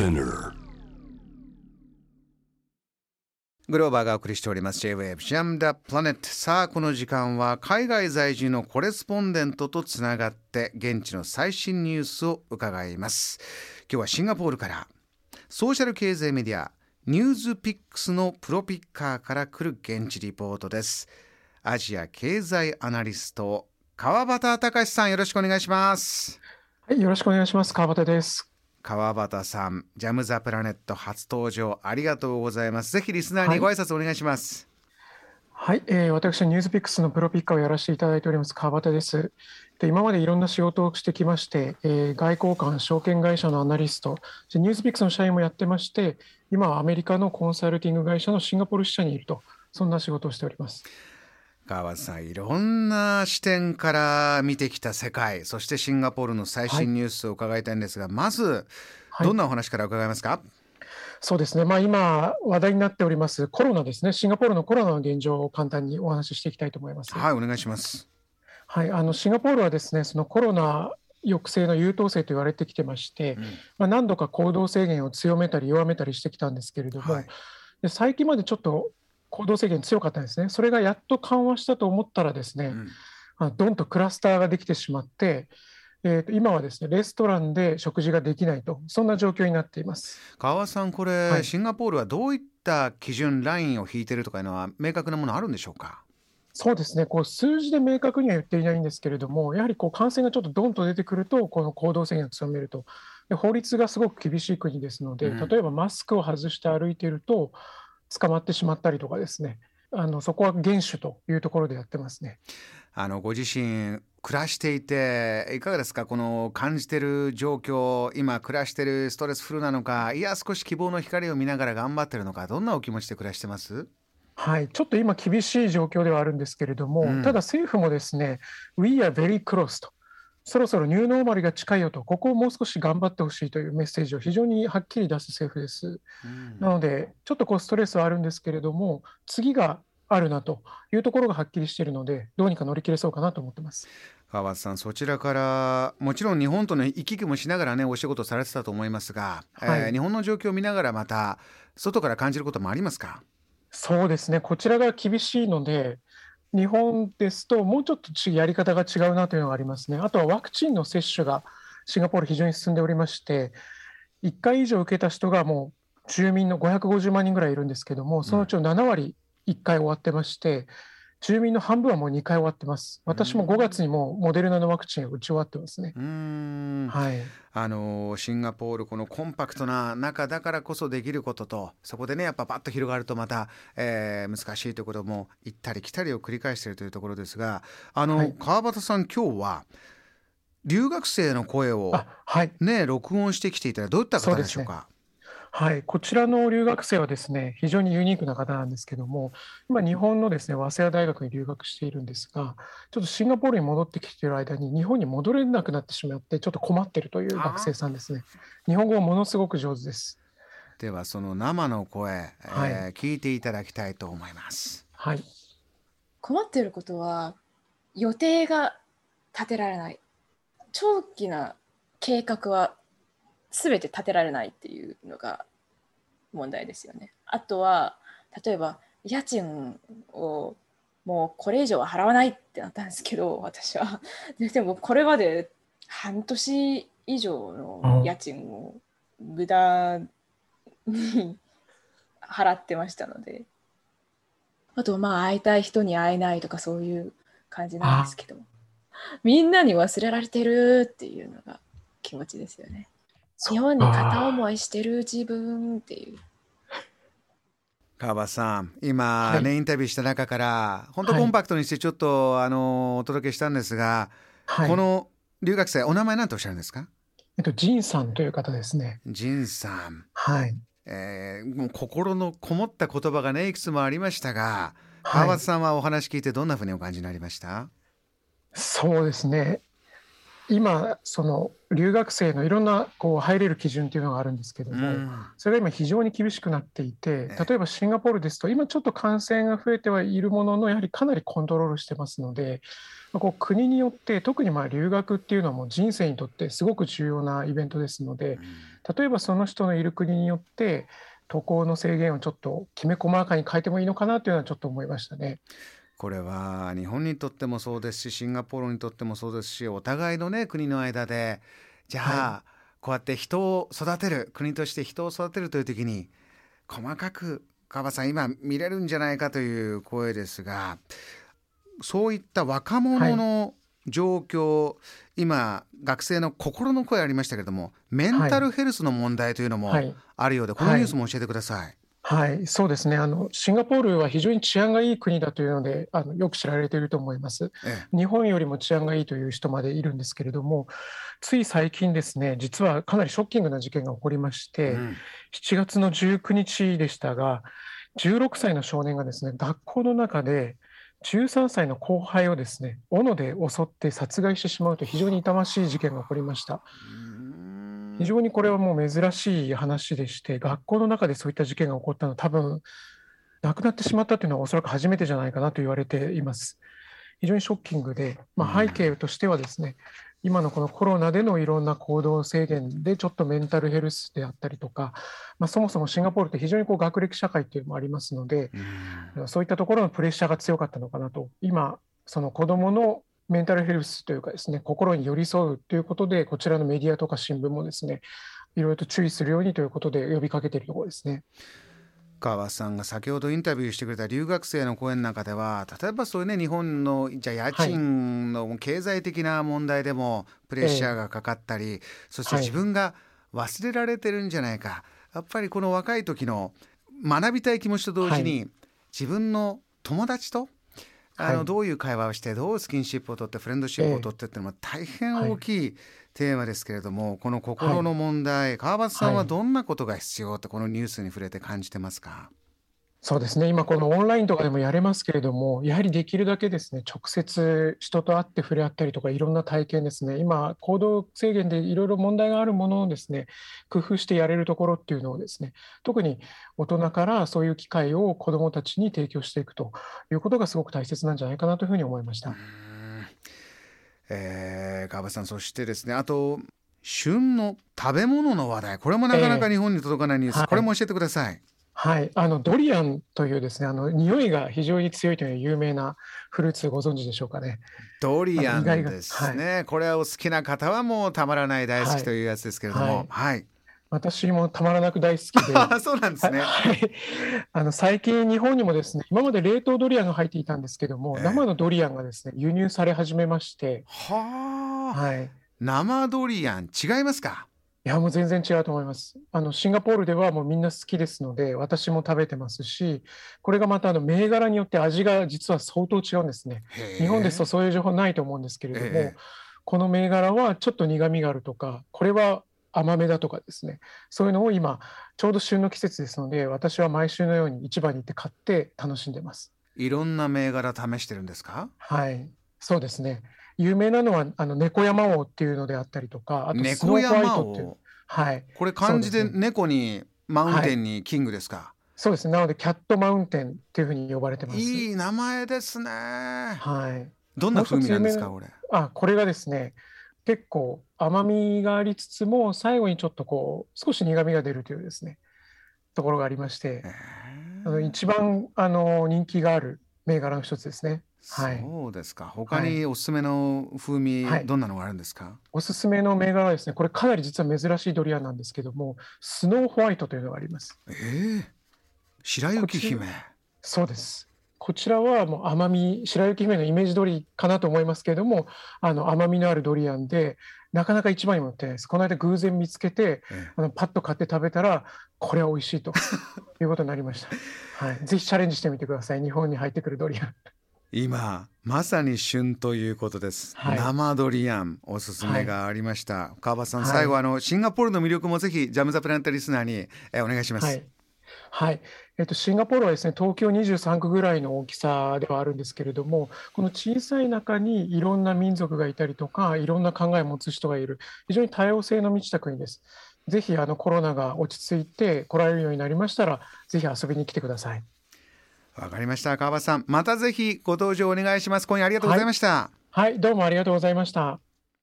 Spinner. グローバーがお送りしております。J-Wave Jam the Planet さあこの時間は海外在住のコレスポンデントとつながって現地の最新ニュースを伺います。今日はシンガポールからソーシャル経済メディアニュースピックスのプロピッカーから来る現地リポートです。アジア経済アナリスト川端隆さんよろしくお願いします。はいよろしくお願いします。川端です川端さん、ジャム・ザ・プラネット初登場ありがとうございます。ぜひリスナーにご挨拶お願いします。はい、はい、えー、私はニュースピックスのプロピッカーをやらせていただいております川端です。で今までいろんな仕事をしてきまして、えー、外交官、証券会社のアナリスト、ニュースピックスの社員もやってまして、今はアメリカのコンサルティング会社のシンガポール支社にいると、そんな仕事をしております。川さんいろんな視点から見てきた世界そしてシンガポールの最新ニュースを伺いたいんですが、はい、まずどんなお話から伺いますか、はい、そうですね、まあ、今話題になっておりますコロナですね。シンガポールのコロナの現状を簡単にお話ししていきたいと思います。はいお願いします。はい。あのシンガポールはですねそのコロナ抑制の優等生と言われてきてまして、うん、まあ、何度か行動制限を強めたり弱めたりしてきたんですけれども、はい、で最近までちょっと行動制限強かったんですね、それがやっと緩和したと思ったら、ですね、うん、どんとクラスターができてしまって、えー、と今はですねレストランで食事ができないと、そんな状況になっています。川さん、これ、はい、シンガポールはどういった基準、ラインを引いているとかいうのは、明確なものあるんでしょうか？そうですね。こう数字で明確には言っていないんですけれども、やはりこう感染がちょっとどんと出てくると、この行動制限を強めると、で法律がすごく厳しい国ですので、うん、例えばマスクを外して歩いていると、捕まってしまったりとかですね。あのそこは厳守というところでやってますね。あのご自身暮らしていていかがですか？この感じてる状況今暮らしてるストレスフルなのかいや少し希望の光を見ながら頑張ってるのかどんなお気持ちで暮らしてます？はい、ちょっと今厳しい状況ではあるんですけれども、うん、ただ政府もですね We are very close とそろそろニューノーマルが近いよと、ここをもう少し頑張ってほしいというメッセージを非常にはっきり出す政府です。うん、なので、ちょっとこうストレスはあるんですけれども、次があるなというところがはっきりしているので、どうにか乗り切れそうかなと思ってます。川津さん、そちらからもちろん日本との行き来もしながらね、お仕事されてたと思いますが、はい、えー、日本の状況を見ながら、また外から感じることもありますか？そうですね、こちらが厳しいので、日本ですと、もうちょっとやり方が違うなというのがありますね。あとはワクチンの接種がシンガポール、非常に進んでおりまして、1回以上受けた人がもう住民の550万人ぐらいいるんですけども、そのうちの7割、1回終わってまして、住民の半分はもう2回終わってます。私も5月にもモデルナのワクチンを打ち終わってますね。はい。あのシンガポールこのコンパクトな中だからこそできることとそこでねやっぱパッと広がるとまた、えー、難しいということも行ったり来たりを繰り返しているというところですがあの、はい、川端さん今日は留学生の声をね、はい、録音してきていたらどういった方でしょうか？はい、こちらの留学生はですね非常にユニークな方なんですけども今日本のですね早稲田大学に留学しているんですがちょっとシンガポールに戻ってきている間に日本に戻れなくなってしまってちょっと困っているという学生さんですね。日本語はものすごく上手です。ではその生の声、はい、えー、聞いていただきたいと思います。はい。困っていることは予定が立てられない。長期な計画は全て立てられないっていうのが問題ですよね。あとは例えば家賃をもうこれ以上は払わないってなったんですけど私は。でもこれまで半年以上の家賃を無駄に払ってましたので。あとまあ会いたい人に会えないとかそういう感じなんですけどみんなに忘れられてるっていうのが気持ちですよね。日本に片思いしてる自分っていう。川端さん、今ね、はい、インタビューした中から、本当コンパクトにしてちょっと、はい、あのお届けしたんですが、はい、この留学生、お名前なんておっしゃるんですか？えっと、ジンさんという方ですね。ジンさん。はい。えー、もう心のこもった言葉がね、いくつもありましたが、川端さんはお話聞いてどんなふうにお感じになりました？そうですね。今その留学生のいろんなこう入れる基準っていうのがあるんですけども、うん。それが今非常に厳しくなっていてええ。例えばシンガポールですと今ちょっと感染が増えてはいるもののやはりかなりコントロールしてますので、まあこう国によって特にまあ留学っていうのはもう人生にとってすごく重要なイベントですので例えばその人のいる国によって渡航の制限をちょっときめ細かに変えてもいいのかなというのはちょっと思いましたね。これは日本にとってもそうですしシンガポールにとってもそうですしお互いのね国の間でじゃあ、はこうやって人を育てる国として人を育てるという時に細かく川端さん今見れるんじゃないかという声ですがそういった若者の状況、今学生の心の声ありましたけれどもメンタルヘルスの問題というのもはい。あるようで、このニュースも教えてください。はい、そうですねあのシンガポールは非常に治安がいい国だというのであのよく知られていると思います。え日本よりも治安がいいという人までいるんですけれどもつい最近ですね実はかなりショッキングな事件が起こりましえて、7月の19日でしたが16歳の少年がですね学校の中で13歳の後輩をですね斧で襲って殺害してしまうと非常に痛ましい事件が起こりました。うん非常にこれはもう珍しい話でして、学校の中でそういった事件が起こったのは、多分亡くなってしまったというのはおそらく初めてじゃないかなと言われています。非常にショッキングで、まあ、うん。背景としてはですね、今のこのコロナでのいろんな行動制限でちょっとメンタルヘルスであったりとか、まあ、そもそもシンガポールって非常にこう学歴社会っていうのもありますので、うん。そういったところのプレッシャーが強かったのかなと、今、その子どものメンタルヘルスというかですね、心に寄り添うということで、こちらのメディアとか新聞もですね、いろいろと注意するようにということで呼びかけているところですね。川端さんが先ほどインタビューしてくれた留学生の講演なんかでは例えばそういうね日本のじゃあ家賃の経済的な問題でもプレッシャーがかかったり、そしてはい自分が忘れられてるんじゃないか、やっぱりこの若い時の学びたい気持ちと同時に、自分の友達とあの、はいどういう会話をしてどうスキンシップを取ってフレンドシップを取ってっていうのは大変大きいテーマですけれども、この心の問題、川端さんははい。どんなことが必要ってこのニュースに触れて感じてますか、そうですね、今、このオンラインとかでもやれますけれども、やはりできるだけですね、直接人と会って触れ合ったりとか、いろんな体験ですね、今、行動制限でいろいろ問題があるものをですね、工夫してやれるところっていうのをですね、特に大人からそういう機会を子どもたちに提供していくということがすごく大切なんじゃないかなというふうに思いました。えー、川端さんそしてですねあと旬の食べ物の話題。これもなかなか日本に届かないニュース、はい。これも教えてください。はい、あのドリアンというですね、あの匂いが非常に強いという有名なフルーツご存知でしょうかね。ドリアンですね、これはお好きな方はもうたまらない大好はい。きというやつですけれども。はい、私もたまらなく大好きで。あ そうなんですね、はい、あの最近、日本にもですね今まで冷凍ドリアンが入っていたんですけども、ええ。生のドリアンがですね輸入され始めまして、はあ、はい、い。生ドリアン違いますか？やもう全然違うと思いますあの。シンガポールではもうみんな好きですので、私も食べてますし、これがまたあの銘柄によって味が実は相当違うんですね。日本ですとそういう情報ないと思うんですけれども、ええこの銘柄はちょっと苦みがあるとか、これは甘めだとかですね、そういうのを今、ちょうど旬の季節ですので、私は毎週のように市場に行って買って楽しんでます。いろんな銘柄試してるんですか？はい、そうですね。有名なのはあの猫山王っていうのであったりとか、あとスノ猫ーホワイ山トっていう、をはい、これ漢字で猫にマウンテンにキングですか、そうですね。なのでキャットマウンテンっていうふうに呼ばれてます。いい名前ですねはい。どんな風味なんですかもこれ？あ、これがですね、結構甘みがありつつも、最後にちょっとこう、少し苦みが出るというですね、ところがありまして、えあの一番あの人気がある銘柄の一つですね。はいそうですか他におすすめの風味、はいどんなのがあるんですか、おすすめの銘柄はですね、これかなり実は珍しいドリアンなんですけども、スノーホワイトというのがあります。ええ白雪姫そうです。こちらはもう甘み、白雪姫のイメージ通りかなと思いますけれども、あの甘みのあるドリアンで、なかなか一番にも売ってないです。この間偶然見つけて、えあのパッと買って食べたら、これは美味しいということになりました。はい、ぜひチャレンジしてみてください。日本に入ってくるドリアン。今まさに旬ということです、はい生ドリアンおすすめがありました、川端さん、はい最後あのシンガポールの魅力もぜひジャムザプラネットリスナーに、えお願いします、はい。はい。えっと、シンガポールはですね東京23区ぐらいの大きさではあるんですけれどもこの小さい中にいろんな民族がいたりとかいろんな考えを持つ人がいる非常に多様性の満ちた国です。ぜひあのコロナが落ち着いて来られるようになりましたらぜひ遊びに来てください。わかりました川端さん。またぜひご登場お願いします。今夜ありがとうございました、はい、はい、どうもありがとうございました。